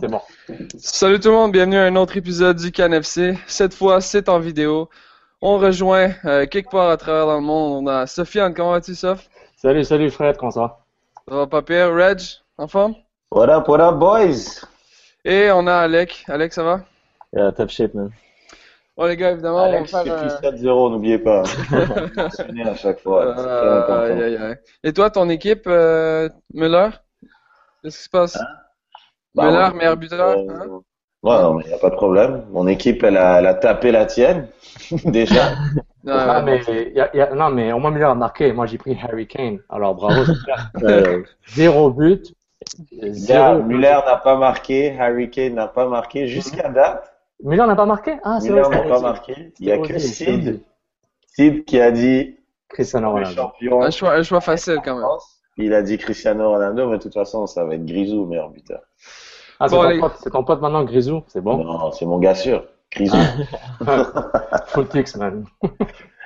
C'est bon. Salut tout le monde, bienvenue à un autre épisode du CanFC. Cette fois, c'est en vidéo. On rejoint euh, quelque part à travers dans le monde. On a Sofiane, comment vas-tu, Sof? Salut, salut Fred, comment ça va? Ça va pas pire. Reg, en forme? What up, what up, boys? Et on a Alec. Alec, ça va? Yeah, top shape, man. Bon, les gars, évidemment, Alex, on va faire. plus 7-0, n'oubliez pas. Mentionné à chaque fois. Euh, aïe, aïe. Et toi, ton équipe, euh, Müller? Qu'est-ce qui se passe? Bah, buteur? Euh, hein? Ouais, non, mais il n'y a pas de problème. Mon équipe, elle a, elle a tapé la tienne, déjà. Non, mais, y a- y a- non, mais au moins Muller a marqué. Moi, j'ai pris Harry Kane. Alors, bravo. super. Euh, Zéro but. Zéro. Müller n'a pas marqué, Harry Kane n'a pas marqué jusqu'à date. Muller n'a pas marqué? Ah, c'est Müller vrai. n'a pas marqué. Il n'y a que Sid. Sid qui a dit Cristiano Ronaldo. champion. Un choix, un choix facile quand même. Il a dit Cristiano Ronaldo, mais de toute façon, ça va être Grisou, meilleur buteur. Ah, c'est Bon, ton, les- pote- c'est ton pote maintenant, Grisou. C'est bon? Non, c'est mon gars sûr. Grisou. Footix, man.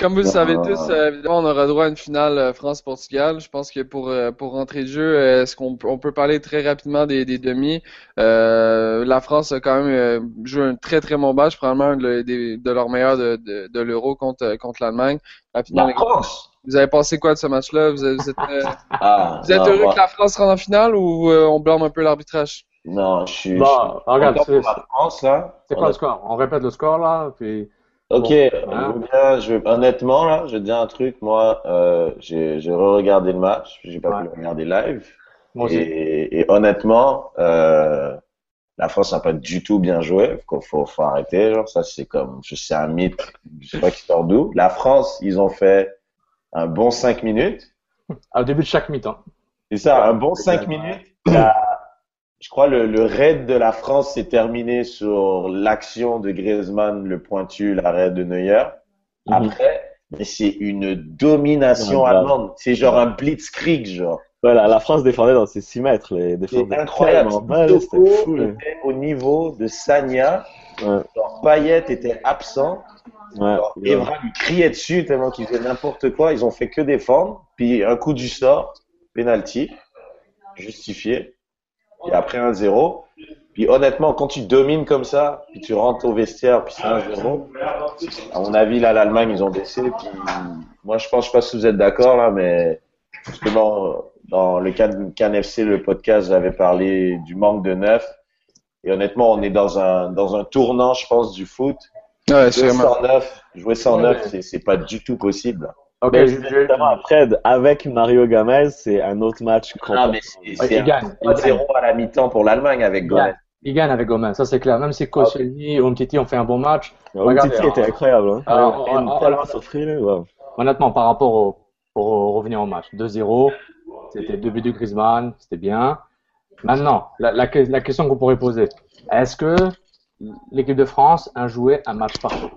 Comme vous le Non. savez tous, euh, évidemment, on aura droit à une finale euh, France-Portugal. Je pense que pour euh, pour rentrer de jeu, est-ce qu'on peut- on peut parler très rapidement des, des demi? Euh, la France a quand même joué un très très bon match, probablement un de, des- de leurs meilleurs de, de, de l'Euro contre contre l'Allemagne. Rapidement, La France! vous avez pensé quoi de ce match-là? Vous, êtes- vous êtes, Ah, vous êtes non, heureux que la France rentre en finale ou euh, on blâme un peu l'arbitrage? Non, je suis. Bon, je regarde, c'est- France, là. C'est quoi le score? On répète le score, là, puis... Ok, Bon, hein? bien, je honnêtement, là, je vais te dire un truc. Moi, euh, j'ai re-regardé le match. J'ai pas Ouais. pu le regarder live. Et, et honnêtement, euh, la France n'a pas du tout bien joué. Faut, faut, faut arrêter. Genre, ça, c'est comme, je sais, un mythe. Je sais pas qui sort d'où. La France, ils ont fait un bon cinq minutes. Au début de chaque mi-temps. C'est ça, un bon cinq minutes. La- je crois le, le raid de la France s'est terminé sur l'action de Griezmann, le pointu, l'arrêt de Neuer. Mhm. Après, mais c'est une domination Ouais, grave. allemande. C'est genre un blitzkrieg, genre. Voilà, la France défendait dans ses 6 mètres. Les C'est incroyable. Toko fou. était au niveau de Sagna. Ouais, Genre, Payet était absent. ouais. Genre, Evra lui criait dessus tellement qu'il faisait n'importe quoi. Ils ont fait que défendre. Puis un coup du sort, penalty, justifié. Et après un 0. Puis honnêtement, quand tu domines comme ça, puis tu rentres au vestiaire, puis c'est un 0. À mon avis, là, l'Allemagne, ils ont baissé. Puis moi, je pense, je sais pas si vous êtes d'accord là, mais justement, dans le Can, Can FC, le podcast, j'avais parlé du manque de neuf. Et honnêtement, on est dans un dans un tournant, je pense, du foot. Ouais, Jouer sûrement. sans neuf, jouer sans Ouais. neuf, c'est c'est pas du tout possible. Ok, Mais je, je- justement, après, avec Mario Gomez, c'est un autre match. Ah, mais c'est un gagne, il gagne. 3-0 à la mi-temps pour l'Allemagne avec Gomez. Il gagne avec Gomez, ça c'est clair. Même si Koscielny et Umtiti ont fait un bon match, Umtiti était incroyable. Hein. Honnêtement, par rapport au, pour revenir au match, 2-0, c'était deux buts de Griezmann, c'était bien. Maintenant, la, la, la question que vous pourrez poser, est-ce que l'équipe de France a joué un match parfait?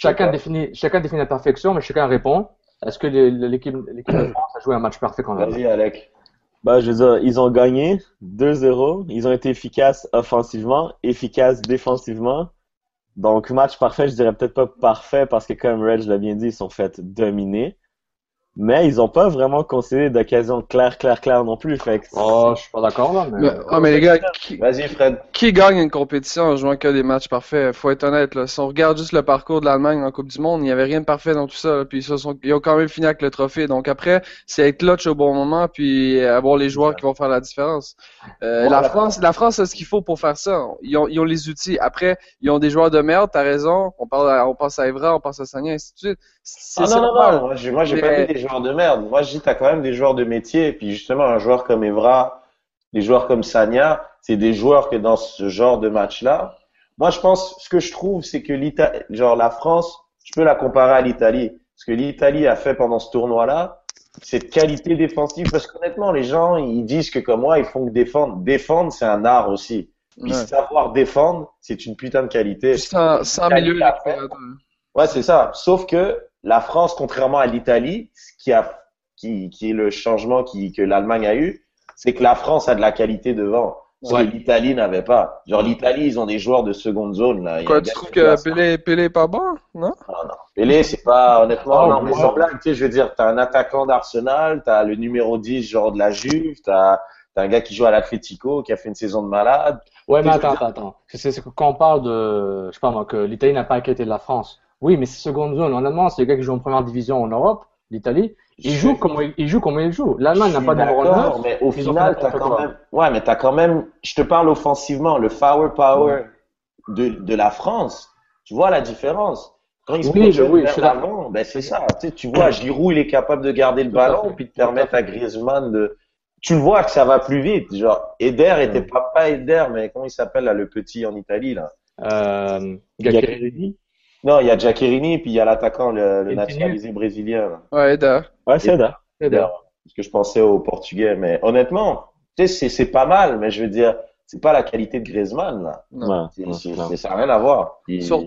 Chacun définit, chacun définit la perfection, mais chacun répond. Est-ce que l'équipe l'équipe de France a joué un match parfait contre l'Allemagne Vas-y, Alec. Bah, je veux dire, ils ont gagné 2-0. Ils ont été efficaces offensivement, efficaces défensivement. Donc, match parfait, je dirais peut-être pas parfait parce que, comme Reg l'a bien dit, ils sont fait dominer. Mais ils ont pas vraiment concédé d'occasion claire, claire, claire non plus. Fait que Oh, je suis pas d'accord là, mais. Mais, ah, mais les gars, qui, Vas-y, Fred. qui gagne une compétition en jouant que des matchs parfaits? Faut être honnête, là. Si on regarde juste le parcours de l'Allemagne en Coupe du Monde, il n'y avait rien de parfait dans tout ça, là. Puis ils, se sont, ils ont quand même fini avec le trophée. Donc après, c'est être clutch au bon moment, puis avoir les joueurs qui vont faire la différence. Euh, la France, la France a ce qu'il faut pour faire ça. Ils ont, ils ont les outils. Après, ils ont des joueurs de merde, t'as raison. On parle, à- on pense à Evra, on pense à Sagna, ainsi de suite. C'est Ah c'est non, non, normal. non, moi j'ai, moi, j'ai Mais- pas dit des joueurs de merde. Moi je dis t'as quand même des joueurs de métier. Puis justement, un joueur comme Evra, des joueurs comme Sagna, c'est des joueurs que dans ce genre de match-là, moi je pense, ce que je trouve, c'est que l'Italie, genre la France, je peux la comparer à l'Italie. Ce que l'Italie a fait pendant ce tournoi-là, cette qualité défensive, parce qu'honnêtement, les gens, ils disent que comme moi, ils font que défendre. Défendre, c'est un art aussi. Puis Ouais. savoir défendre, c'est une putain de qualité. Sans L'Italie milieu récupérateur. Ouais, c'est ça. Sauf que la France, contrairement à l'Italie, ce qui a, qui, qui est le changement qui, que l'Allemagne a eu, c'est que la France a de la qualité devant. Ce Ouais. que l'Italie n'avait pas. Genre, l'Italie, ils ont des joueurs de seconde zone, là. Quoi, tu trouves que. Pelé, Pelé est pas bon? Non? Ah, non. Pelé, c'est pas, honnêtement, Oh, non, mais sans blague, tu sais, je veux dire, t'as un attaquant d'Arsenal, t'as le numéro 10, genre de la Juve, t'as, t'as un gars qui joue à l'Atlético, qui a fait une saison de malade. Ouais, mais attends, attends, attends. C'est c'est que quand on parle de, je sais pas moi, que l'Italie n'a pas inquiété de la France. Oui, mais c'est seconde zone. Honnêtement, c'est les gars qui jouent en première division en Europe, l'Italie. Ils Je- jouent comme ils jouent comme ils jouent. L'Allemagne Je n'a pas numéro d'accord, 9. mais au final, t'as quand même, ouais, mais t'as quand même, je te parle offensivement, le power power de, de la France. Tu vois la différence. Quand ils se Oui, projettent oui, je vers l'avant, ben c'est ça. Tu sais, tu vois, Giroud, il est capable de garder le ballon, puis de permettre à Griezmann de, tu le vois que ça va plus vite. Genre, Eder était pas, pas Eder, mais comment il s'appelle, là, le petit en Italie, là? Euh. Non, il y a Giaccherini, puis il y a l'attaquant, le, le nationalisé brésilien. Ouais, Eder. Ouais, c'est ça. Parce que je pensais au portugais, mais honnêtement, tu sais, c'est, c'est pas mal, mais je veux dire, c'est pas la qualité de Griezmann, là. Non. Ouais, ça n'a rien à voir. Sur-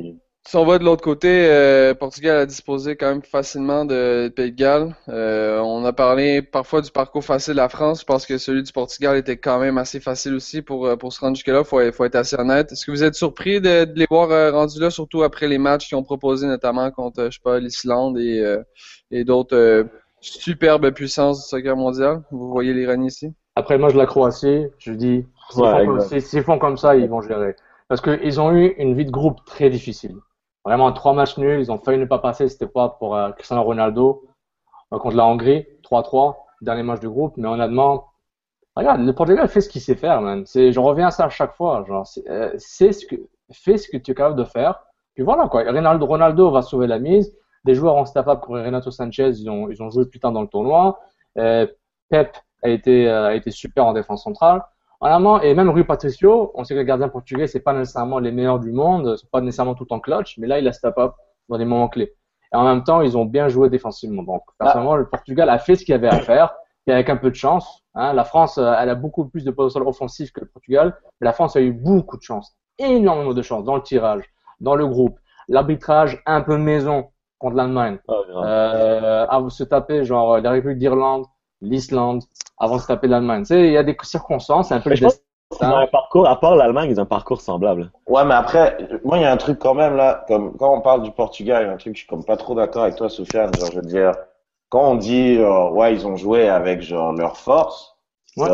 Si on va de l'autre côté, euh, Portugal a disposé quand même facilement de, de Pays de Galles. Euh, on a parlé parfois du parcours facile de la France. Je pense que celui du Portugal était quand même assez facile aussi pour, euh, pour se rendre jusque-là. Faut, faut être assez honnête. Est-ce que vous êtes surpris de, de les voir euh, rendus là, surtout après les matchs qu'ils ont proposés, notamment contre, je sais pas, l'Islande et, euh, et d'autres euh, superbes puissances du soccer mondial? Vous voyez l'ironie ici? Après, moi, je la Croatie, je dis, Ouais, s'ils font comme ça, ils vont gérer. Parce qu'ils ont eu une vie de groupe très difficile. Vraiment, trois matchs nuls, ils ont failli ne pas passer, c'était pas pour euh, Cristiano Ronaldo euh, contre la Hongrie, 3-3, dernier match de groupe, mais honnêtement, regarde, le Portugal fait ce qu'il sait faire, man. C'est, je reviens à ça à chaque fois, genre, c'est, euh, ce que, fais ce que tu es capable de faire, puis voilà, quoi. Ronaldo, Ronaldo va sauver la mise, des joueurs ont step up comme Renato Sanchez, ils ont, ils ont joué plus tard dans le tournoi, euh, Pep a été, euh, a été super en défense centrale. Honnêtement, et même Rui Patricio, on sait que les gardiens portugais, c'est pas nécessairement les meilleurs du monde, c'est pas nécessairement tout en clutch, mais là, il a step up dans des moments clés. Et en même temps, ils ont bien joué défensivement. Donc, personnellement, le Portugal a fait ce qu'il avait à faire, et avec un peu de chance. Hein, la France, euh, elle a beaucoup plus de potentiel offensif que le Portugal, mais la France a eu beaucoup de chance, énormément de chance dans le tirage, dans le groupe, l'arbitrage un peu maison contre l'Allemagne, Ah, euh, à se taper genre la République d'Irlande, l'Islande, avant de se taper l'Allemagne. Tu sais, il y a des circonstances, c'est un peu Mais le destin. Ils ont un parcours, à part l'Allemagne, ils ont un parcours semblable. Ouais, mais après, moi, il y a un truc quand même là, comme quand on parle du Portugal, il y a un truc, je suis comme pas trop d'accord avec toi, Sofiane. Genre, je veux dire, quand on dit, euh, ouais, ils ont joué avec genre leur force, Ouais.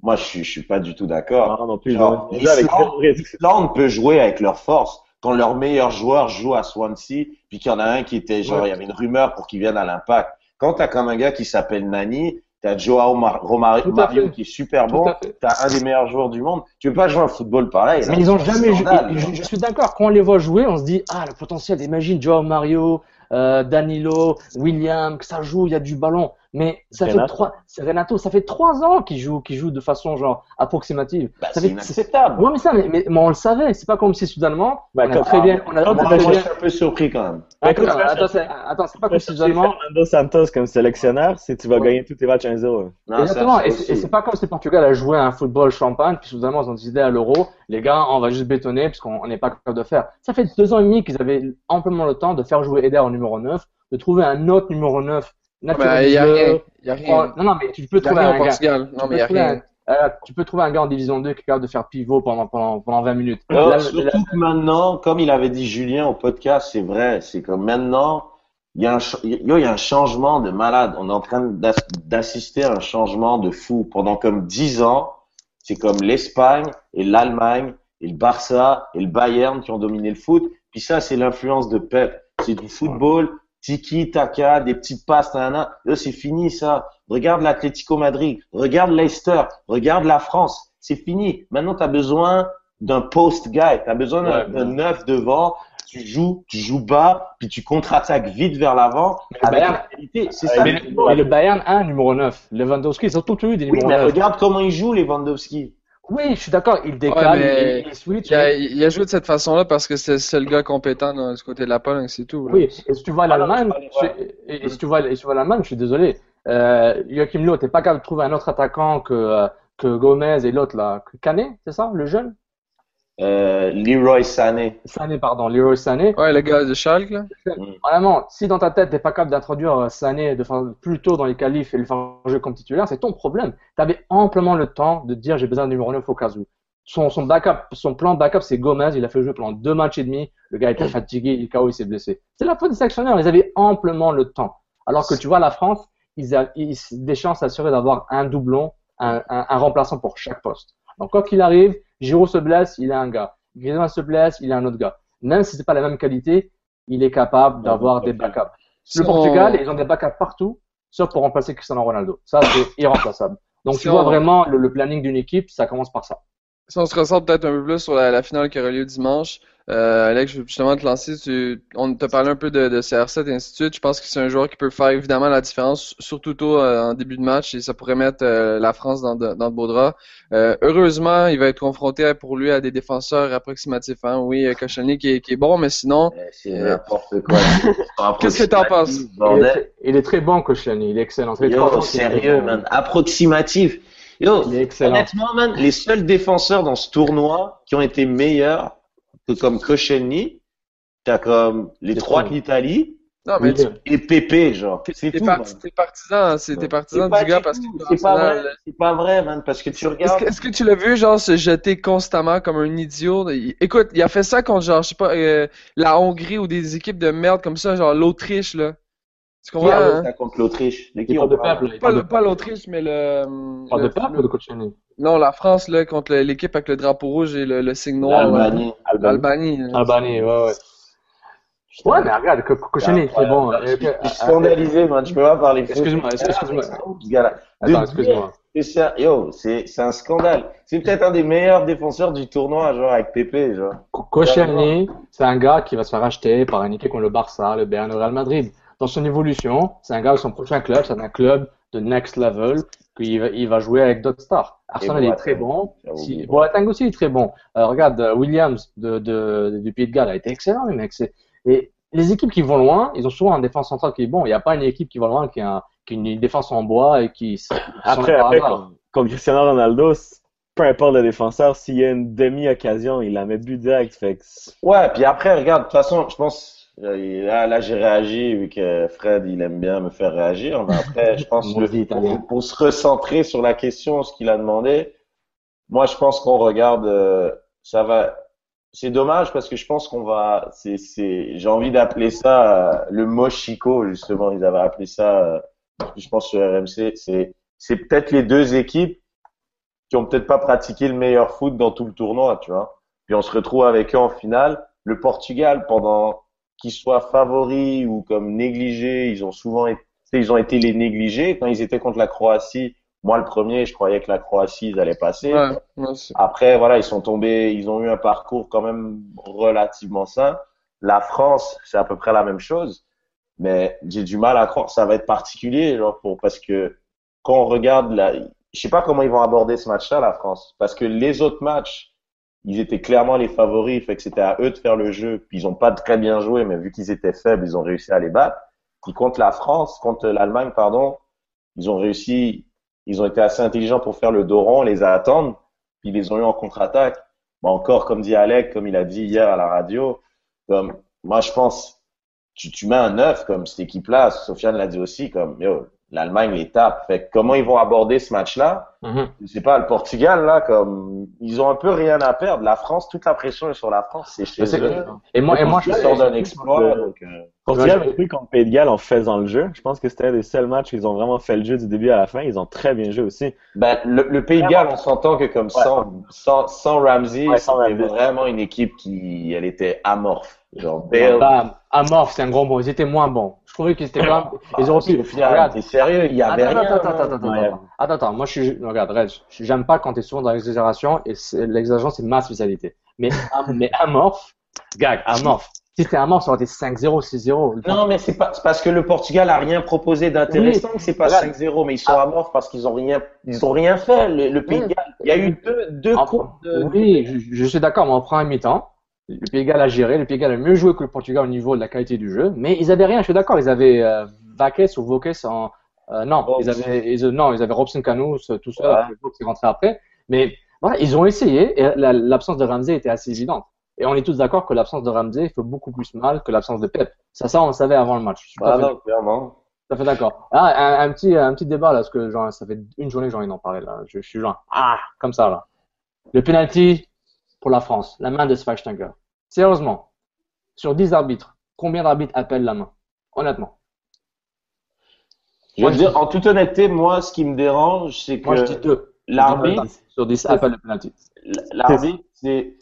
moi, je suis, je suis pas du tout d'accord. Non, non plus. L'Islande peut jouer avec leur force. Quand leur meilleur joueur joue à Swansea, puis qu'il y en a un qui était genre, il y avait une rumeur pour qu'il vienne à l'impact. Quand t'as comme un gars qui s'appelle Nani, Joao Mar- Romario Tout à Mario qui est super Tout bon, fait. t'as un des meilleurs joueurs du monde. Tu veux pas jouer un football pareil. là? Mais ils ont jamais joué. je suis d'accord. Quand on les voit jouer, on se dit ah le potentiel. Imagine Joao Mario, euh, Danilo, William, que ça joue, il y a du ballon. Mais ça fait Renato. trois. C'est Renato. Ça fait trois ans qu'il joue, qu'il joue de façon genre approximative. Bah, ça c'est fait, inacceptable. Ouais, mais ça, mais, mais, mais on le savait. C'est pas comme si soudainement Bah, on a comme- très bien. On a, on a Moi, très moi, je suis un peu surpris quand même. Attends, Écoute, attends, c'est- attends, c'est pas comme si soudainement. Fernando Santos comme sélectionneur, si tu vas Ouais. gagner tous tes matchs 1-0. Non, ça, Exactement. ça Et c'est et c'est pas comme si Portugal a joué à un football champagne, puis soudainement ils ont décidé à l'euro, les gars, on va juste bétonner parce qu'on on n'est pas capable de faire. Ça fait deux ans et demi qu'ils avaient amplement le temps de faire jouer Eder en numéro 9, de trouver un autre numéro 9 Ben, il y a rien. Il y a rien. Non, non, mais tu peux trouver un. Portugal. Non, peux mais il a trouver rien. un- euh, tu peux trouver un gars en division 2 qui est capable de faire pivot pendant, pendant, pendant 20 minutes. Alors, Là, surtout là- que maintenant, comme il avait dit Julien au podcast, c'est vrai, c'est comme maintenant, il y a un, il y a un changement de malade. On est en train d'ass- d'assister à un changement de fou. Pendant comme dix ans, c'est comme l'Espagne et l'Allemagne et le Barça et le Bayern qui ont dominé le foot. Puis ça, c'est l'influence de Pep. C'est du football, tiki, taka, des petites passes, nanana. Yo, c'est fini ça. Regarde l'Atlético Madrid, regarde Leicester, regarde la France. C'est fini. Maintenant, tu as besoin d'un post guy. Tu as besoin d'un Ouais, neuf devant. Tu joues, tu joues bas, puis tu contre-attaques vite vers l'avant avec Bayern- la qualité. C'est ça. Mais, le mais Bayern a un numéro 9. Lewandowski, ils ont tous eu des Oui, numéros mais 9. regarde comment il joue, Lewandowski. Oui, je suis d'accord, il Ouais, décale, mais il, il switch. il, a, mais- il a joué de cette façon-là parce que c'est le gars compétent de ce côté de la Pologne, c'est tout. là. Oui, et si tu vois l'Allemagne, je parlais, je- et, et si tu vois, et si tu vois l'Allemagne, je suis désolé. Euh, Joachim Löw, t'es pas capable de trouver un autre attaquant que, euh, que Gomez et l'autre là, que Canet, c'est ça, le jeune? Euh, Leroy Sané. Sané, pardon, Leroy Sané. Ouais, le gars de Schalke, là. Vraiment, si dans ta tête, t'es pas capable d'introduire euh, Sané de faire plus tôt dans les qualifs et le faire jouer comme titulaire, c'est ton problème. T'avais amplement le temps de dire j'ai besoin d'un numéro 9 au cas où. Son, son backup, son plan de backup, c'est Gomez. Il a fait jouer pendant deux matchs et demi. Le gars était fatigué, il est KO, il s'est blessé. C'est la faute des sélectionneurs. Ils avaient amplement le temps. Alors que tu vois, la France, ils ont ils, des chances assurées d'avoir un doublon, un, un, un remplaçant pour chaque poste. Donc, quoi qu'il arrive, Giroud se blesse, il a un gars. Griezmann se blesse, il a un autre gars. Même si c'est pas la même qualité, il est capable d'avoir des backups. Le Portugal, ils ont des backups partout, sauf pour remplacer Cristiano Ronaldo. Ça, c'est irremplaçable. Donc, tu vois vraiment le, le planning d'une équipe, ça commence par ça. Si on se ressort peut-être un peu plus sur la, la finale qui aura lieu dimanche, euh, Alex, je veux justement te lancer. Tu, on t'a parlé un peu de, de CR7 et ainsi de suite. Je pense que c'est un joueur qui peut faire évidemment la différence, surtout tôt euh, en début de match, et ça pourrait mettre euh, la France dans de, dans de beaux draps. Euh, heureusement, il va être confronté pour lui à des défenseurs approximatifs. Hein. Oui, Koscielny qui est, qui est bon, mais sinon, C'est n'importe quoi. Qu'est-ce que t'en penses? Il est, très- il est très bon, Koscielny. Il est excellent. Ans Yo, est sérieux, bon. man. Approximatif. Yo, Il est excellent. honnêtement, man, les seuls défenseurs dans ce tournoi qui ont été meilleurs que comme Koscielny, t'as comme les trois de l'Italie non, mais tu, et Pépé, genre. C'est t'es parti, partisan, c'est partisan du gars parce que c'est pas vrai, Arsenal, c'est pas vrai, man, parce que tu Est-ce regardes. que, est-ce que tu l'as vu, genre, se jeter constamment comme un idiot? Il- écoute, il a fait ça contre, genre, je sais pas, euh, la Hongrie ou des équipes de merde comme ça, genre l'Autriche, là. Tu Qui comprends, hein? ça contre l'Autriche? De qui on parle? Pas, pas l'Autriche, mais le, parle le- de peuple ou de Koscielny? Non, la France, là, contre l'équipe avec le drapeau rouge et le, le signe noir. là. L'Albanie. Albanie, ouais, ouais. Ouais, mais regarde, Koscielny, c'est bon. Je Euh, suis scandalisé, man. Je peux pas parler. Excuse-moi, excuse-moi. Attends, excuse-moi. Yo, c'est, c'est un scandale. C'est peut-être un des meilleurs défenseurs du tournoi, genre, avec Pépé, genre. C'est un gars qui va se faire acheter par une équipe comme le Barça, le Bayern, le Real Madrid. Dans son évolution, c'est un gars, son prochain club, c'est un club de next level, qu'il va, il va jouer avec d'autres stars. Arsenal est très bon. Si, Boateng aussi est très bon. Euh, regarde, euh, Williams de, de, du Pays de Galles a été excellent, les mecs. Et les équipes qui vont loin, ils ont souvent un défense centrale qui est bon. Il n'y a pas une équipe qui va loin qui a, un- qui a une défense en bois et qui, Après, après comme, comme Cristiano Ronaldo, peu importe le défenseur, s'il y a une demi-occasion, il la met but direct. Fait que Ouais, puis après, regarde, de toute façon, je pense, là, là, j'ai réagi, vu que Fred, il aime bien me faire réagir. Mais après, je pense que pour se recentrer sur la question, ce qu'il a demandé, moi, je pense qu'on regarde, euh, ça va, c'est dommage parce que je pense qu'on va, c'est, c'est, j'ai envie d'appeler ça euh, le mochico, justement, ils avaient appelé ça, euh, je pense sur RMC, c'est, c'est peut-être les deux équipes qui ont peut-être pas pratiqué le meilleur foot dans tout le tournoi, tu vois. Puis on se retrouve avec eux en finale. Le Portugal, pendant qu'ils soient favoris ou comme négligés, ils ont souvent été, ils ont été les négligés. Quand ils étaient contre la Croatie, moi le premier, je croyais que la Croatie, ils allaient passer. Ouais, ouais, c'est- Après, voilà, ils sont tombés, ils ont eu un parcours quand même relativement sain. La France, c'est à peu près la même chose, mais j'ai du mal à croire. Ça va être particulier, genre, pour, parce que quand on regarde la, je sais pas comment ils vont aborder ce match-là, la France, parce que les autres matchs, ils étaient clairement les favoris, fait que c'était à eux de faire le jeu. Puis ils ont pas très bien joué, mais vu qu'ils étaient faibles, ils ont réussi à les battre. Puis contre la France, contre l'Allemagne, pardon, ils ont réussi, ils ont été assez intelligents pour faire le dos rond, les attendre, puis ils les ont eu en contre-attaque. Mais encore, comme dit Alec, comme il a dit hier à la radio, comme, moi je pense, tu, tu mets un neuf comme cette équipe-là, Sofiane l'a dit aussi, comme, yo, l'Allemagne les tape. Fait que comment ils vont aborder ce match-là? Mhm. Je sais pas, le Portugal là, comme ils ont un peu rien à perdre. La France, toute la pression est sur la France. C'est chez eux. Et moi, et moi, je sortent d'un exploit. Donc, euh, Portugal a pris contre Pays de Galles en faisant le jeu. Je pense que c'était un des seuls matchs où ils ont vraiment fait le jeu du début à la fin. Ils ont très bien joué aussi. Ben, le, le Pays de Galles, on s'entend que comme sans, sans, sans Ramsey, Ouais, c'était vraiment une équipe qui, elle était amorphe. Genre, Bale, Bah, amorphe, c'est un grand mot. Ils étaient moins bons. Je trouvais qu'ils étaient même. Ils auraient pu. Regarde. t'es sérieux, il y avait Attends, rien. attends, attends, attends, attends, attends. Attends. Moi, je suis, regarde, Reg, j'aime pas quand t'es souvent dans l'exagération et l'exagération, c'est ma spécialité. Mais, mais amorphe, gag, amorphe. Si c'était amorphe, ça aurait été 5-0, 6-0. Non, mais c'est pas, parce que le Portugal a rien proposé d'intéressant que c'est pas Regarde. 5-0, mais ils sont amorphes parce qu'ils ont rien, ils ont rien fait. Le, Pays de Galles, il y a eu deux, deux de, Oui, je, suis d'accord, mais en première mi-temps, le Pays Galles a géré, le Pays Galles a mieux joué que le Portugal au niveau de la qualité du jeu, mais ils avaient rien, je suis d'accord, ils avaient euh, ou Voques en... euh, non, ils avaient, ils, non, ils avaient Robson Canous, euh, tout ça, Ouais. qui est rentré après, mais voilà, ils ont essayé, et la- l'absence de Ramsey était assez évidente. Et on est tous d'accord que l'absence de Ramsey fait beaucoup plus mal que l'absence de Pep. Ça, ça, on le savait avant le match. Ah non, clairement. à fait d'accord. Ah, un, un petit, un petit débat là, parce que genre, ça fait une journée que j'ai envie d'en parler là. Je, je suis genre, ah, comme ça là. Le penalty pour la France, la main de Schweinsteiger. Sérieusement, sur 10 arbitres, combien d'arbitres appellent la main Honnêtement? Je veux dire, en toute honnêteté, moi, ce qui me dérange, c'est que Moi, je dis deux. l'arbitre, Sur 10 appellent le penalty. l'arbitre, c'est,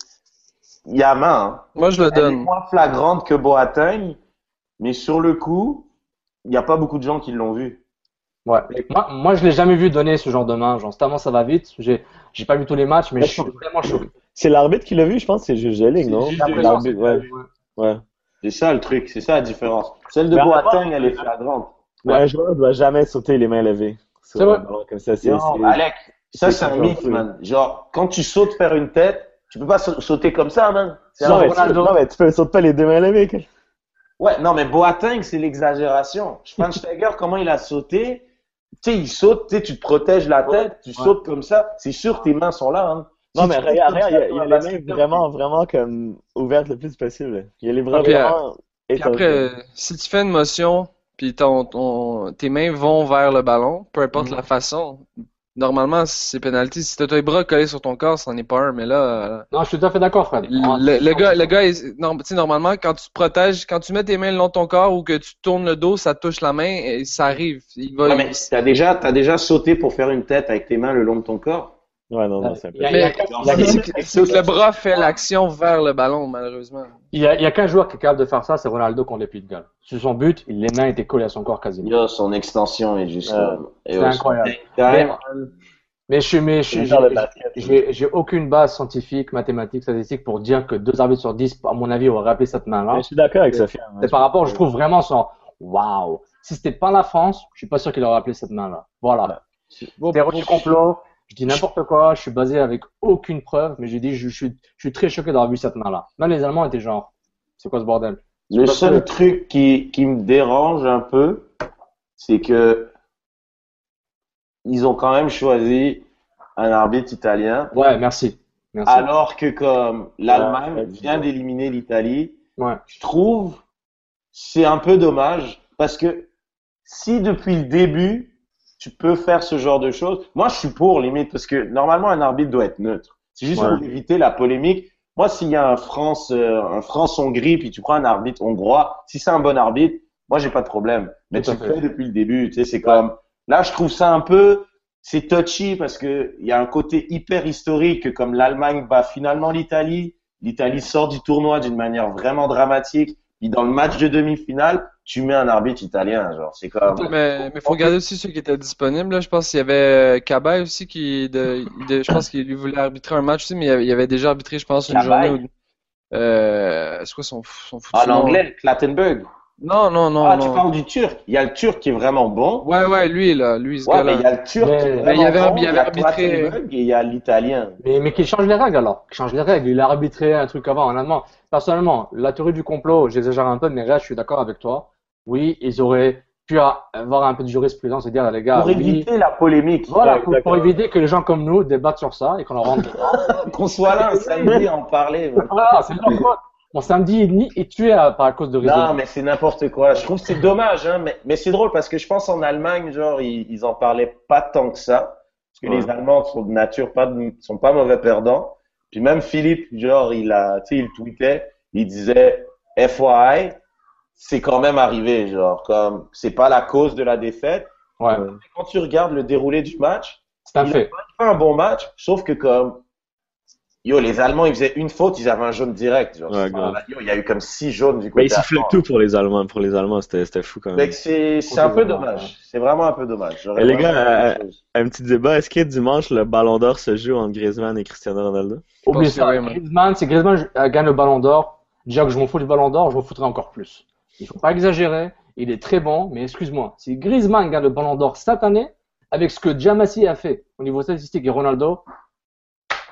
il y a main, hein. Moi, je le Elle est donne. moins flagrante que Boateng, mais sur le coup, il n'y a pas beaucoup de gens qui l'ont vu. Ouais. Moi, moi, je l'ai jamais vu donner ce genre de main. Genre, tellement ça va vite. J'ai, j'ai pas vu tous les matchs, mais je suis vraiment choqué. C'est l'arbitre qui l'a vu, je pense, c'est Jules Gelling, non? L'arbitre, ouais. Ouais. C'est ça le truc, c'est ça la différence. Celle de Mais Boateng, elle est flagrante. Un joueur doit jamais sauter les mains levées. C'est vrai. Comme ça, c'est, Alec, ça c'est un mythe, man. Genre, quand tu sautes faire une tête, tu peux pas sa- sauter comme ça, man. C'est non, mais tu, non, mais tu peux sauter pas les deux mains levées. quoi. Ouais, non, mais Boateng, c'est l'exagération. Schweinsteiger, comment il a sauté? Tu sais, il saute, tu sais, tu te protèges la tête, tu sautes comme ça. C'est sûr, tes mains sont là, hein. Non, mais regarde, il y a, il y a comme un les mains vraiment, vraiment comme ouvertes le plus possible. Il y a les bras Ah, vraiment Puis étendus. après, euh, si tu fais une motion, puis ton, ton- tes mains vont vers le ballon, peu importe la façon, normalement, c'est penalty. Si t'as tes bras collés sur ton corps, c'en est pas un, mais là, euh, Non, je suis tout à fait d'accord, Fred. le, le gars, le gars, il- non, tu sais, normalement, quand tu te protèges, quand tu mets tes mains le long de ton corps ou que tu tournes le dos, ça touche la main et ça arrive. Il va, Ouais, mais t'as déjà, t'as déjà sauté pour faire une tête avec tes mains le long de ton corps? Ouais, non, non, c'est un peu. C'est que, le bras fait l'action vers le ballon, malheureusement. il y a, il y a qu'un joueur qui est capable de faire ça, c'est Ronaldo contre les Pays de Galles. Sur son but, les mains étaient collées à son corps quasiment. Yo, son extension est juste, euh, C'est incroyable. Mais je suis, mais je j'ai- basket. j'ai, j'ai aucune base scientifique, mathématique, statistique pour dire que deux arbitres sur dix, à mon avis, auraient rappelé cette main-là. Mais je suis d'accord avec Sophia. hein. C'est par rapport, je trouve vraiment son, waouh. Si c'était pas la France, je suis pas sûr qu'il aurait appelé cette main-là. Voilà. Théorie du complot, je dis n'importe quoi, je suis basé avec aucune preuve, mais j'ai dit, je, je suis, je suis très choqué d'avoir vu cette main-là. Même les Allemands étaient genre, c'est quoi ce bordel? Le seul truc qui, qui me dérange un peu, c'est que ils ont quand même choisi un arbitre italien, Ouais, merci. Merci. alors que comme l'Allemagne Ouais. vient d'éliminer l'Italie, Ouais. je trouve c'est un peu dommage parce que si depuis le début tu peux faire ce genre de choses, moi je suis pour limite parce que normalement un arbitre doit être neutre. C'est juste Ouais. pour éviter la polémique. Moi, s'il y a un France, euh, un France-Hongrie, puis tu prends un arbitre hongrois, si c'est un bon arbitre, moi j'ai pas de problème. Mais Tout tu le fais depuis le début, tu sais, c'est comme là je trouve ça un peu c'est touchy parce que il y a un côté hyper historique que comme l'Allemagne bat finalement l'Italie, l'Italie sort du tournoi d'une manière vraiment dramatique, puis dans le match de demi-finale, tu mets un arbitre italien, genre c'est comme Mais, mais faut regarder aussi ceux qui étaient disponibles. Là. Je pense qu'il y avait euh, Cabaye aussi qui, de, de- je pense qu'il lui voulait arbitrer un match aussi, mais il avait, déjà arbitré, je pense, une Cabaye? journée. Où, euh, c'est quoi son, son foutu en nom? anglais, Clattenburg. Non, non, non, Ah, non. tu parles du turc. Il y a le turc qui est vraiment bon. Ouais, ouais, lui là, lui ce Ouais, mais gars-là. il y a le turc Mais- qui est mais vraiment il y avait- bon, il y avait a arbitré- et il y a l'italien. Mais, mais qu'il change les règles alors. Qu'il change les règles. Il a arbitré un truc avant en allemand. Personnellement, la théorie du complot, j'exagère un peu, mais là, je suis d'accord avec toi. Oui, ils auraient pu avoir un peu de jurisprudence et dire, les gars, Pour oui. éviter la polémique. Voilà, Ouais, pour, éviter que les gens comme nous débattent sur ça et qu'on leur rentre dedans. Qu'on soit là un samedi à en parler. Voilà, c'est leur faute. Mon samedi ni- est tué à, par cause de Rizzo. Non, mais c'est n'importe quoi. Je trouve que c'est dommage, hein, mais, mais c'est drôle parce que je pense en Allemagne, genre, ils, ils en parlaient pas tant que ça. Parce que Ouais. les Allemands sont de nature pas, de- sont pas mauvais perdants. Puis même Philippe, genre, il a, tu sais, il tweetait, il disait, FYI, c'est quand même arrivé, genre, comme, c'est pas la cause de la défaite. Ouais, Quand tu regardes le déroulé du match, il a fait. pas fait un bon match, sauf que comme, yo, les Allemands, ils faisaient une faute, ils avaient un jaune direct, genre. Ouais, yo, il y a eu comme six jaunes du Mais côté ils sifflaient tout pour les Allemands. Pour les Allemands, c'était c'était fou quand même. c'est un peu dommage. C'est vraiment un peu dommage. Et les gars, euh. Un petit débat. Est-ce que dimanche, le Ballon d'Or se joue entre Griezmann et Cristiano Ronaldo? Oublie ça. moi. Griezmann, si Griezmann euh, gagne le ballon d'or, déjà que je m'en fous du ballon d'or, je m'en foutrais encore plus. Il faut pas exagérer. Il est très bon, mais excuse-moi. Si Griezmann gagne le ballon d'or cette année, avec ce que Jamassi a fait au niveau statistique et Ronaldo,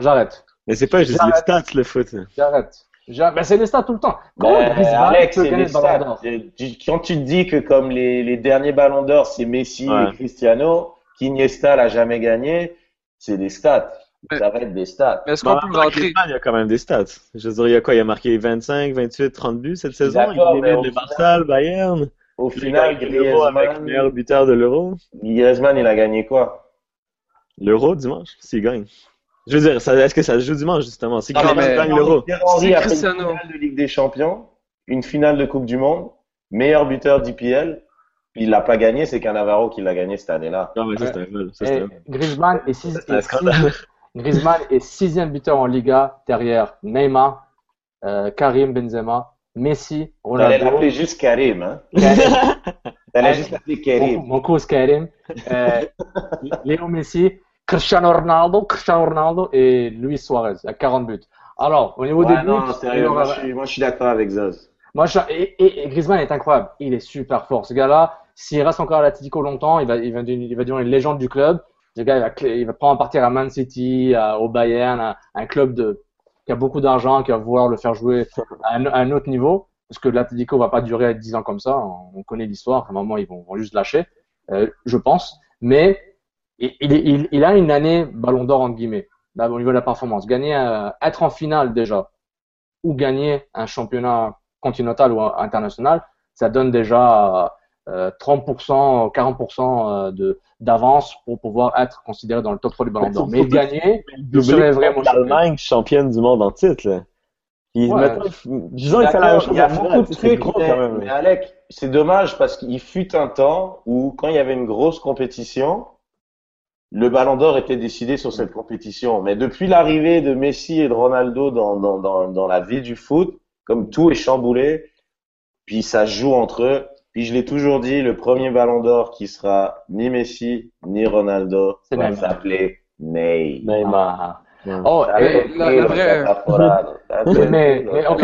j'arrête. Mais c'est pas juste les stats, le foot. J'arrête. J'arrête. Ben, c'est les stats tout le temps. Comment Ben, Griezmann Alex, peut c'est gagner les le ballon stats. Quand tu te dis que comme les, les derniers ballons d'or, c'est Messi Ouais. et Cristiano, qu'Iniesta l'a jamais gagné, c'est des stats. Mais- Ça va être des stats. Mais est-ce qu'on en peut rentrer Griezmann, il y a quand même des stats. Je veux dire, il y a quoi? Il a marqué 25, 28, 30 buts cette saison. Il au le final- Barça, le Bayern. Au final, l'Euro avec le Griezmann, meilleur buteur de l'Euro. Griezmann, il a gagné quoi? L'Euro dimanche, s'il gagne. Je veux dire, est-ce que ça se joue dimanche, justement? Si gagne l'Euro. Fait une Cristiano. finale de Ligue des Champions, une finale de Coupe du Monde, meilleur buteur d'IPL, puis il l'a pas gagné, c'est Cannavaro qui l'a gagné cette année-là. Non, mais ça, c'est un vol. Griezmann est, six- est Griezmann est sixième buteur en Liga derrière Neymar, euh, Karim Benzema, Messi, T'allais Ronaldo. l'appeler juste Karim, hein? Karim. T'allais juste l'appeler Mon, Karim. mon cause Karim, euh, Léo Messi, Cristiano Ronaldo, Cristiano Ronaldo et Luis Suarez à 40 buts. Alors, au niveau Ouais, des buts, non, il sérieux, moi, je suis, moi, je suis d'accord avec Zaz. moi, je- et, et- et Griezmann est incroyable. Il est super fort. Ce gars-là, s'il reste encore à l'Atlético longtemps, il va, il va, devenir- il va devenir une légende du club. Ce gars, il va, il va prendre partir à Man City, à- au Bayern, à- un club de, qui a beaucoup d'argent, qui va vouloir le faire jouer à un, à un autre niveau. Parce que l'Atlético va pas durer 10 ans comme ça. On, on connaît l'histoire. À un moment, ils vont, vont juste lâcher, euh, je pense. Mais il, il, il- il a une année ballon d'or, entre guillemets, là, au niveau de la performance. Gagner, euh, être en finale déjà, ou gagner un championnat continental ou international, ça donne déjà euh, 30%, 40% euh, de d'avance pour pouvoir être considéré dans le top 3 du Ballon d'Or. Mais gagner, il serait vraiment champion. L'Allemagne championne du monde en titre, là. Puis, Ouais. mettons, disons, il fait la même D'accord, chose il y a beaucoup de trucs, gros mais, quand même. mais Alec, c'est dommage parce qu'il fut un temps où, quand il y avait une grosse compétition, le Ballon d'Or était décidé sur cette compétition. Mais depuis l'arrivée de Messi et de Ronaldo dans, dans, dans, dans la vie du foot, comme tout est chamboulé, puis ça se joue entre eux. Puis je l'ai toujours dit, le premier Ballon d'Or qui sera ni Messi ni Ronaldo C'est va Neymar. s'appeler Ney. Ah. Oh, Ah, la- vraie- mais, mais, ok,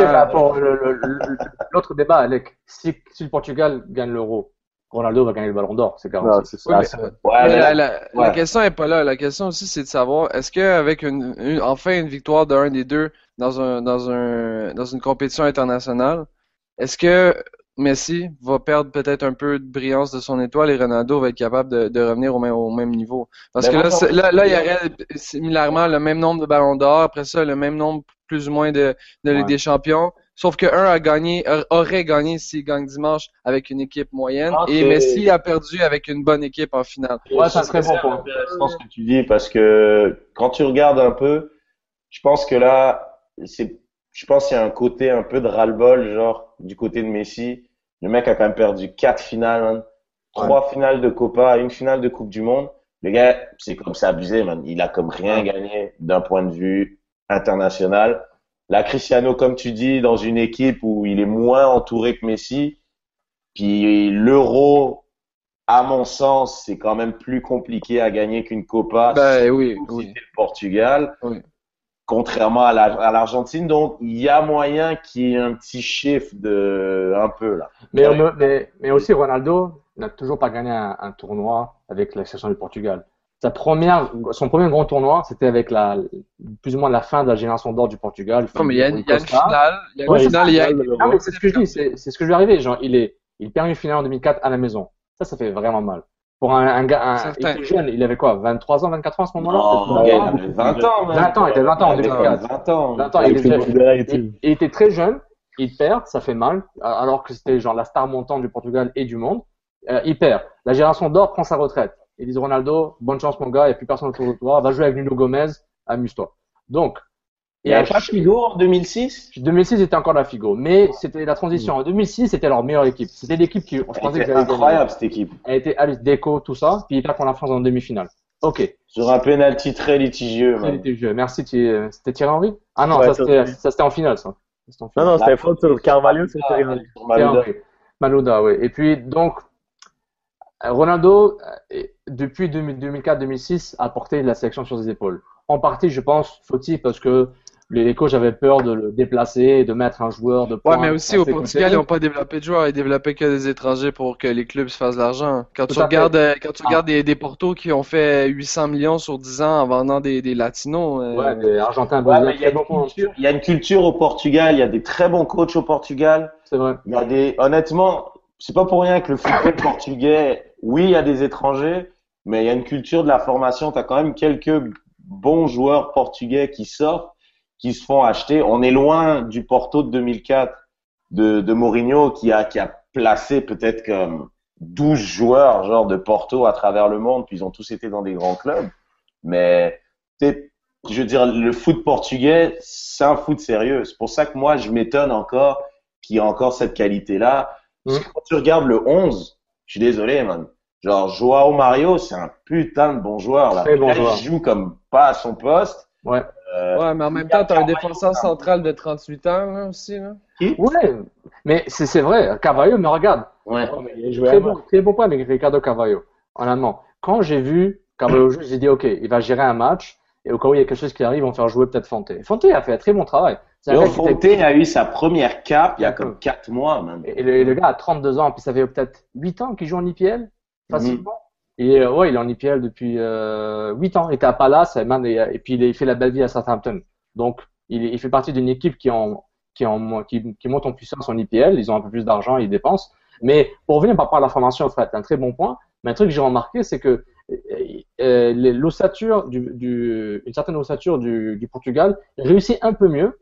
l'autre débat, Alec, si, si le Portugal gagne l'euro, Ronaldo va gagner le Ballon d'Or, c'est garanti. Oui, ça. mais- c'est- Ouais, la, là- la, ouais. question est pas là. La question aussi, c'est de savoir, est-ce qu'avec une, une, enfin une victoire d'un des deux dans un, dans un, dans une compétition internationale, est-ce que Messi va perdre peut-être un peu de brillance de son étoile et Ronaldo va être capable de, de revenir au même, au même niveau? Parce que là, là, là, il y aurait similairement le même nombre de ballons d'or, après ça, le même nombre plus ou moins de, de Ligue Ouais. des champions. Sauf que un a gagné, aurait gagné s'il gagne dimanche avec une équipe moyenne Ah, et Messi a perdu avec une bonne équipe en finale. Ouais, un très bon point. intéressant ce que tu dis parce que quand tu regardes un peu, je pense que là, c'est, je pense qu'il y a un côté un peu de ras-le-bol, genre, du côté de Messi. Le mec a quand même perdu quatre finales, man. Trois finales de Copa, une finale de Coupe du Monde. Le gars, c'est comme c'est abusé, man. Il a comme rien gagné d'un point de vue international. Là, Cristiano, comme tu dis, dans une équipe où il est moins entouré que Messi. Puis l'euro, à mon sens, c'est quand même plus compliqué à gagner qu'une Copa. Ben oui, le Portugal. Oui. Contrairement à la- à l'Argentine, donc il y a moyen qu'il y ait un petit chiffre de un peu là. Mais, Ouais. mais, mais aussi Ronaldo n'a toujours pas gagné un, un tournoi avec la section du Portugal. Sa première, son premier grand tournoi, c'était avec la, plus ou moins la fin de la génération d'or du Portugal. Non, mais il y a, une- il y a une Costa. finale. Il y a une Ouais, finale. Il y a, mais c'est ce que je dis, c'est c'est ce que je lui est arrivé. Genre, il est, il perd une finale en 2004 à la maison. Ça, ça fait vraiment mal. Pour un, un gars, un- il était jeune, il avait quoi, 23 ans, 24 ans à ce moment-là? Non, Peut-être? mon pas. gars, il avait 20 ans, man. 20 ans, il était 20 ans en Il avait 2004. 20 ans. 20 ans, il Avec était, le Portugal et il, tout. il était très jeune. il perd, ça fait mal, alors que c'était genre la star montante du Portugal et du monde. Euh, il perd. La génération d'or prend sa retraite. Ils disent Ronaldo, bonne chance mon gars, il n'y a plus personne autour de toi, va jouer avec Nuno Gomez, amuse-toi. Donc, Il n'y avait pas Figo en 2006 2006 était encore la Figo, mais c'était la transition. En 2006, c'était leur meilleure équipe. C'était l'équipe qui, je pensais que incroyable cette équipe. Elle était Alice Deco, tout ça, puis ils perdent contre la France en demi-finale. Ok. Sur un penalty très litigieux. C'était le jeu. Merci, tu- c'était Thierry Henry? Ah non, Ouais, ça c'était c'était en finale, ça. C'était Non, non, c'était faute sur Carvalho, Thierry Henry. Sur Thierry Malouda. Henry. Malouda, oui. Et puis, donc, Ronaldo, euh, depuis 2004-2006, a porté la sélection sur ses épaules. En partie, je pense, fautif, parce que les coachs avaient peur de le déplacer et de mettre un joueur de Ouais, pointe mais aussi au Portugal, ils n'ont pas développé de joueurs, ils développaient que des étrangers pour que les clubs se fassent de l'argent. Quand tu regardes, euh, quand tu Ah. regardes des, des Portos qui ont fait 800 millions sur 10 ans en vendant des, des latinos, euh, Ouais, des Argentins, Ouais, mais il y, a une culture, il y a une culture au Portugal, il y a des très bons coachs au Portugal. C'est vrai. Il y a des, honnêtement, c'est pas pour rien que le football portugais, oui, il y a des étrangers, mais il y a une culture de la formation. Tu as quand même quelques bons joueurs portugais qui sortent, qui se font acheter. On est loin du Porto de 2004 de, Mourinho qui a, qui a placé peut-être comme 12 joueurs, genre de Porto à travers le monde, puis ils ont tous été dans des grands clubs. Mais, je veux dire, le foot portugais, c'est un foot sérieux. C'est pour ça que moi, je m'étonne encore qu'il y ait encore cette qualité-là. Parce que quand tu regardes le 11, je suis désolé, man. Genre, Joao Mario, c'est un putain de bon joueur, là. Très bon Là, joueur. Il joue comme pas à son poste. Ouais. Euh, Ouais, mais en même temps, t'as un défenseur central de 38 ans, là, aussi, là. Ouais, mais c'est vrai. Carvalho, mais regarde. Ouais. Il a joué Très bon, très bon point avec Ricardo Carvalho. Honnêtement, quand j'ai vu Carvalho jouer, j'ai dit, OK, il va gérer un match. Et au cas où il y a quelque chose qui arrive, ils vont faire jouer peut-être Fonte. Fonte a fait un très bon travail. Était- Fontaine a eu sa première cape il y a comme 4 mois, man. Et le, gars a 32 ans, puis ça fait peut-être 8 ans qu'il joue en IPL, facilement. Mhm. Et euh, ouais, il est en IPL depuis euh, 8 ans. Il était à Palace, et, man, et, et puis il, fait la belle vie à Southampton. Donc, il, fait partie d'une équipe qui, en, qui, en, qui, qui monte en puissance en IPL. Ils ont un peu plus d'argent, ils dépensent. Mais pour revenir par rapport à la formation, Fred, c'est un très bon point. Mais un truc que j'ai remarqué, c'est que euh, euh, l'ossature du, du, une certaine ossature du, du Portugal réussit un peu mieux.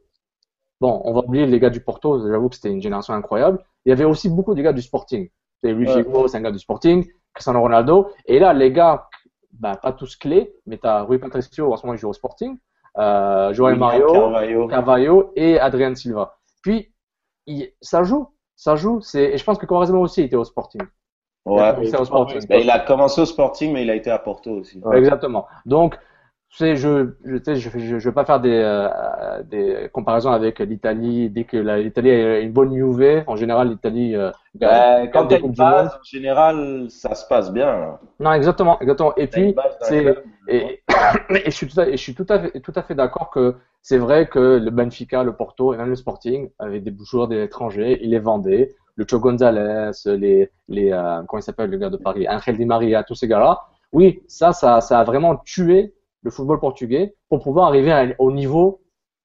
Bon, on va oublier les gars du Porto, j'avoue que c'était une génération incroyable. Il y avait aussi beaucoup de gars du Sporting. C'est Luis Ouais. Figo, c'est un gars du Sporting, Cristiano Ronaldo. Et là, les gars, bah, pas tous clés, mais t'as Rui Patricio, en ce moment il joue au Sporting, euh, Joël Mario, Carvalho. Carvalho et Adrien Silva. Puis, il- ça joue, ça joue. C'est, et je pense que Quaresma aussi était au Sporting. Il a au Sporting. Ben, il a commencé au Sporting, mais il a été à Porto aussi. Exactement. Donc, tu sais, je, je, tu sais, je, je, je vais pas faire des, euh, des comparaisons avec l'Italie. Dès que l'Italie a une bonne UV, en général, l'Italie, euh, Ben, quand t'as une base, en général, ça se passe bien. là. Non, exactement, exactement. Et puis, c'est, et, et je suis tout à, je suis tout à fait, tout à fait d'accord que c'est vrai que le Benfica, le Porto et même le Sporting avaient des joueurs des étrangers, ils les vendaient. Le Cho Gonzalez, les, les, euh, comment il s'appelle le gars de Paris, Angel Di Maria, tous ces gars-là. Oui, ça, ça, ça a vraiment tué le football portugais pour pouvoir arriver à- au niveau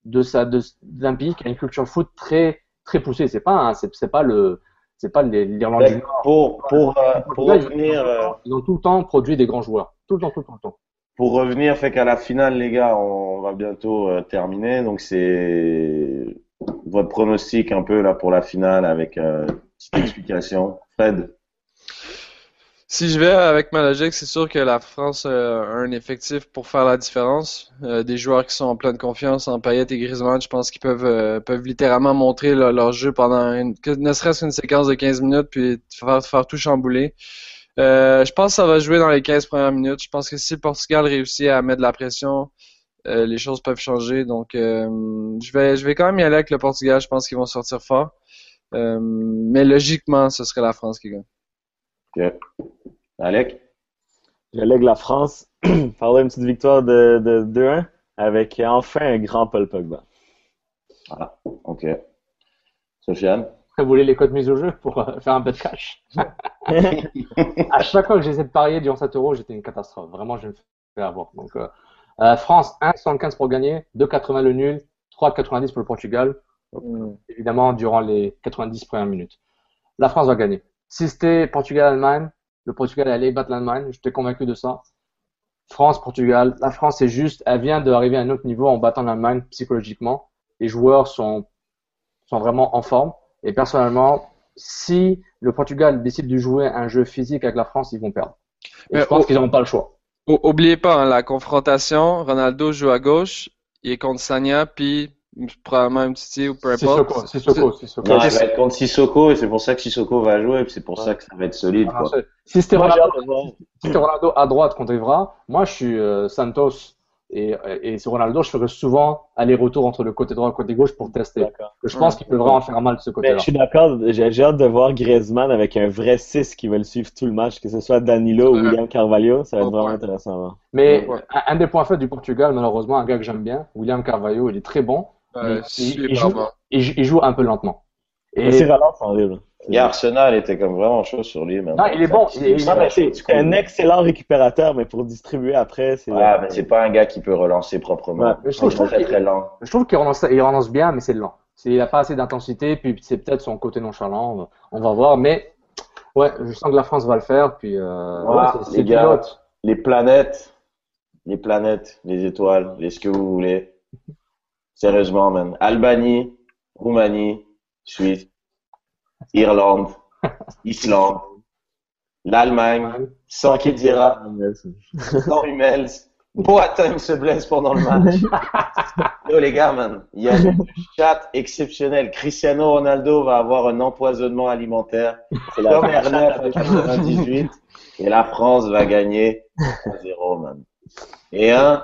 de sa, de, d'un pays qui a une culture foot très, très poussée. C'est pas, un- c'est, pas le, c'est pas l'Irlande du Nord. Pour, pour, euh, pour Portugal, ils ont- revenir, euh, ils ont tout le temps produit des grands joueurs. Tout le temps, tout le temps, tout le temps. pour revenir, fait qu'à la finale, les gars, on va bientôt euh, terminer. Donc, c'est votre pronostic un peu là pour la finale avec euh, petite explication. Fred? Si je vais avec ma logique, c'est sûr que la France euh, a un effectif pour faire la différence. Euh, des joueurs qui sont en pleine confiance en Payet et Griezmann, je pense qu'ils peuvent euh, peuvent littéralement montrer leur, jeu pendant une, ne serait-ce qu'une séquence de 15 minutes puis faire, tout chambouler. Euh, je pense que ça va jouer dans les 15 premières minutes. Je pense que si le Portugal réussit à mettre de la pression, euh, les choses peuvent changer. Donc, je vais je vais quand même y aller avec le Portugal. Je pense qu'ils vont sortir fort. Mais logiquement, ce serait la France qui gagne. Ok. Alec? Je lègue la France. Parler une petite victoire de, de 2-1 avec enfin un grand Paul Pogba. Ah, ok. Sofiane? Vous voulez les codes mis au jeu pour euh, faire un bet cash? À chaque fois que j'essaie de parier durant 7 euros, j'étais une catastrophe. Vraiment, je me fais avoir. Donc, euh, euh, France, 1,75 pour gagner, 2,80 le nul, 3,90 pour le Portugal. Évidemment, durant les 90 premières minutes. La France va gagner. Si c'était Portugal-Allemagne, le Portugal allait battre l'Allemagne. J'étais convaincu de ça. France, Portugal. La France, c'est juste, elle vient d'arriver à un autre niveau en battant l'Allemagne psychologiquement. Les joueurs sont sont vraiment en forme. Et personnellement, si le Portugal décide de jouer un jeu physique avec la France, ils vont perdre. Et Mais je pense qu'ils n'auront pas le choix. Oubliez pas, hein, la confrontation, Ronaldo joue à gauche, il est contre Sagna, puis probablement un petit ou peu importe. Sissoko, Sissoko, Sissoko. Non, il va être contre Sissoko et c'est pour ça que Sissoko va jouer et c'est pour ça que ça va être solide. Ah, Quoi. Si c'était Ronaldo, si à droite contre Evra, moi je suis euh, Santos et, et c'est Ronaldo, je ferais souvent aller-retour entre le côté droit et le côté gauche pour tester. Je pense qu'il peut vraiment faire mal de ce côté-là. je suis d'accord, j'ai hâte de voir Griezmann avec un vrai 6 qui va le suivre tout le match, que ce soit Danilo ou. William Carvalho, ça va être vraiment point. intéressant. hein. Mais un des points faibles du Portugal, malheureusement, un gars que j'aime bien, William Carvalho, il est très bon, Mais il, joue, il, un peu lentement. Et c'est c'est horrible. Hier, Arsenal était comme vraiment chaud sur lui. Non, il est bon, est- c'est un excellent récupérateur, mais pour distribuer après, c'est. Ouais, mais c'est pas un gars qui peut relancer proprement. Ouais, je trouve- je est trouve très lent. je trouve qu'il relance, il relance bien, mais c'est lent. Il n'a pas assez d'intensité, puis c'est peut-être son côté nonchalant, on va voir. Mais ouais, je sens que la France va le faire, puis euh, Voilà, ouais, c'est- les gars. Les planètes, les planètes, les étoiles, les ce que vous voulez. Sérieusement, man. Albanie, Roumanie, Suisse, Irlande, Islande, l'Allemagne, sans Khedira, sans Hummels. Boateng se blesse pendant le match. Yo les gars, man, il y a une chatte exceptionnelle. Cristiano Ronaldo va avoir un empoisonnement alimentaire. C'est la Comme R9 à 98. Et la France va gagner 3-0, man. Et 1,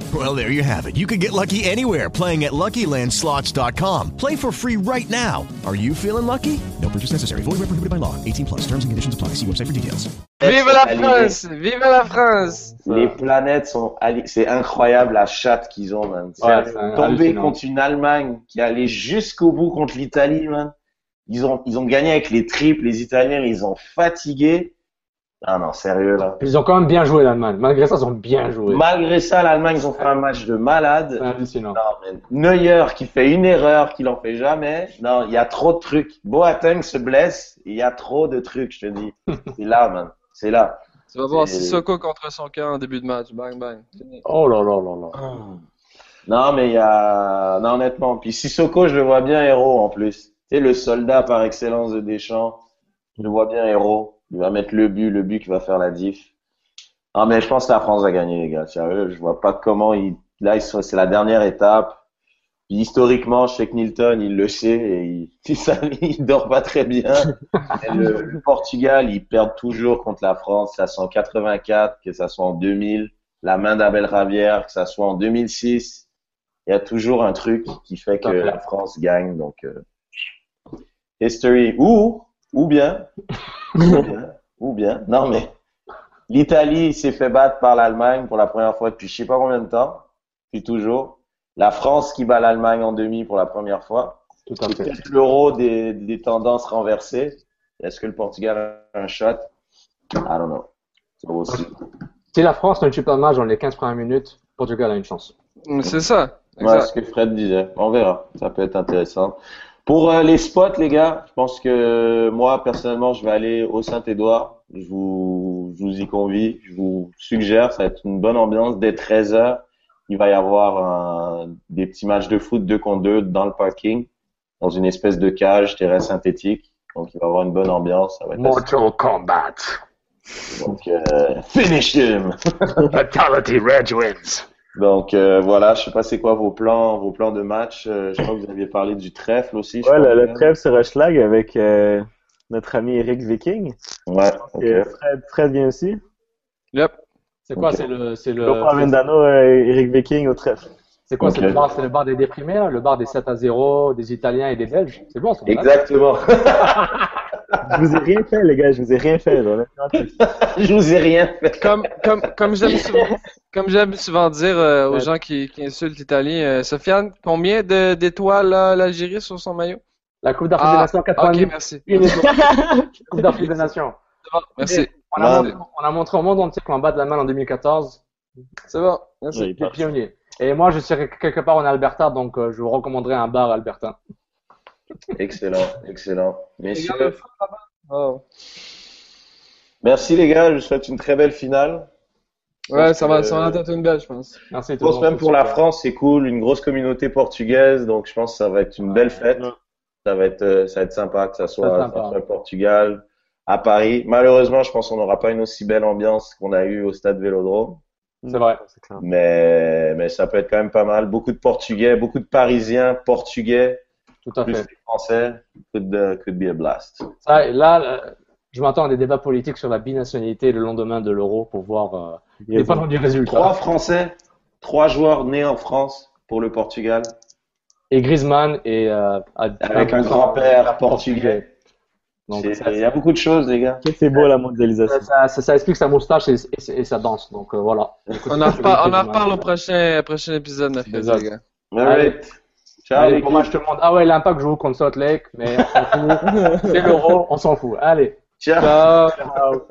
Well, there you have it. You can get lucky anywhere playing at LuckyLandSlots.com. Play for free right now. Are you feeling lucky? No purchase necessary. Void where prohibited by law. 18 plus. Terms and conditions apply. See website for details. Vive la. France! Vive la France! Les planètes sont ali- c'est incroyable la chatte qu'ils ont, man. Ouais, tomber contre une Allemagne qui allait jusqu'au bout contre l'Italie, man. Ils ont, ils ont gagné avec les triples, les Italiens, ils ont fatigué. Ah non, sérieux, là. Ils ont quand même bien joué l'Allemagne. Malgré ça, ils ont bien joué. Malgré ça, l'Allemagne, ils ont fait un match de malade. C'est hallucinant. Non, mais Neuer qui fait une erreur qu'il en fait jamais. Non, il y a trop de trucs. Boateng se blesse, il y a trop de trucs, je te dis. C'est là, man. C'est là. Tu vas voir Sissoko contre camp en début de match. Bang, bang. Oh là là là là. Non, mais il y a, non, honnêtement. Puis Sissoko, je le vois bien héros, en plus. Tu sais, le soldat par excellence de Deschamps. Je le vois bien héros. Il va mettre le but, le but qui va faire la diff. Non, mais je pense que la France va gagner, les gars. Sérieux, je vois pas comment il, là, c'est la dernière étape. Puis historiquement, je sais que Nilton, il le sait et il, il, il dort pas très bien. Le, le Portugal, ils perdent toujours contre la France, que ça soit en 84, que ça soit en 2000, la main d'Abel Ravière, que ça soit en 2006. Il y a toujours un truc qui fait que la France gagne. Donc, euh, history. Ou, ou bien, ou bien, ou bien. Non, mais l'Italie s'est fait battre par l'Allemagne pour la première fois depuis je sais pas combien de temps. Puis toujours. La France qui bat l'Allemagne en demi pour la première fois. Tout à C'est fait. peut-être l'euro des, des tendances renversées. Est-ce que le Portugal a un shot? I don't know. Aussi. Si la France ne tue pas le match dans les 15 premières minutes, Portugal a une chance. C'est ça. Ouais, Exact. ce que Fred disait. On verra. Ça peut être intéressant. Pour euh, les spots, les gars, je pense que moi, personnellement, je vais aller au Saint-Édouard. Je vous, je vous y convie. Je vous suggère. Ça va être une bonne ambiance. Dès 13 heures, il va y avoir un- des petits matchs de foot 2 contre 2 dans le parking, dans une espèce de cage terrain synthétique. Donc, il va y avoir une bonne ambiance. Ça va être assez- Mortal Kombat. Donc, euh, finish him! Fatality Red wins. Donc euh, voilà, je sais pas c'est quoi vos plans, vos plans de match. Euh, je crois que vous aviez parlé du trèfle aussi. je Ouais, le, le trêve sur Hochelag avec euh, notre ami Eric Viking. Ouais, ok. Et Fred, Fred vient aussi. Yep. C'est quoi, c'est le, c'est le, Copa Vendano et Eric Viking au trèfle. c'est quoi, c'est le bar, c'est le bar des déprimés, le bar des 7 à 0, des Italiens et des Belges? C'est bon, ça. Exactement. Je vous ai rien fait, les gars, je vous ai rien fait. là. je vous ai rien fait. Comme, comme, comme j'aime souvent, comme j'aime souvent dire euh, aux gens qui, qui insultent l'Italie, euh, Sofiane, combien de- d'étoiles a l'Algérie sur son maillot? La Coupe d'Afrique des Ah, Nations 90. ok, merci. Une étoile. Coupe d'Afrique des Nations. Merci. On a, montré, on a montré au monde entier qu'on bat de la main en 2014. C'est bon. Merci. Oui, Les pionniers. Et moi, je serai quelque part en Alberta, donc euh, je vous recommanderais un bar albertain. Excellent, excellent. Messieurs. Oh. merci les gars, je vous souhaite une très belle finale. Ouais, ça va, que- ça va être une belle, je pense. Merci Je pense même pour la France, c'est cool, une grosse communauté portugaise, donc je pense que ça va être une belle fête. Ça va être, euh, ça va être sympa que ça soit, Ça soit au Portugal, à Paris. Malheureusement, je pense qu'on n'aura pas une aussi belle ambiance qu'on a eu au stade Vélodrome, C'est vrai. C'est clair. mais, mais ça peut être quand même pas mal. Beaucoup de Portugais, beaucoup de Parisiens, Portugais, Tout à plus fait. Français. Could, uh, could be a blast. Ça, et là, euh, je m'attends à des débats politiques sur la binationalité le lendemain de l'euro pour voir euh, les pas du résultat. Trois Français, trois joueurs nés en France pour le Portugal, Et Griezmann et euh, avec un grand-père portugais. Donc, Il y a beaucoup de choses, les gars. C'est beau la mondialisation. ça, ça- ça explique sa moustache et, et- et sa danse. Donc euh, voilà. On en reparle, on en reparle au prochain, prochain épisode, les gars. Ciao, Allez, l'équipe. bon match tout le monde. Ah ouais, l'impact joue contre Salt Lake, mais on s'en fout. C'est l'euro, on s'en fout. Allez. Ciao. Ciao. Ciao.